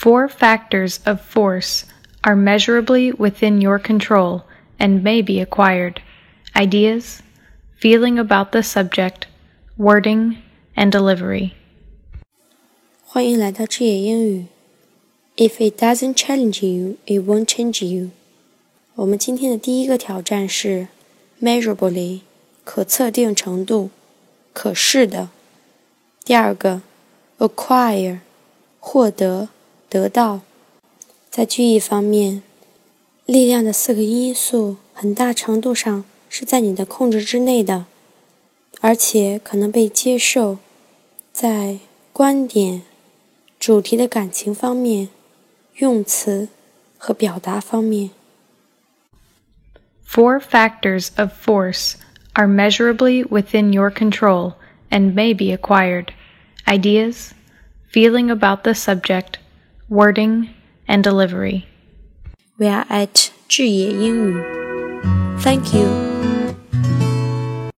Four factors of force are measurably within your control and may be acquired ideas, feeling about the subject, wording, and delivery. 欢迎来到智也英语。If it doesn't challenge you, it won't change you. 我们今天的第一个挑战是 measurably，可测定程度，可视的。第二个 acquire，获得。得到。在句意方面，力量的四个因素很大程度上是在你的控制之内的，而且可能被接受。在观点。主题的感情方面、用词和表达方面。Four factors of force are measurably within your control and may be acquired ideas, feeling about the subject, wording, and delivery. We are at 智也英语. Thank you.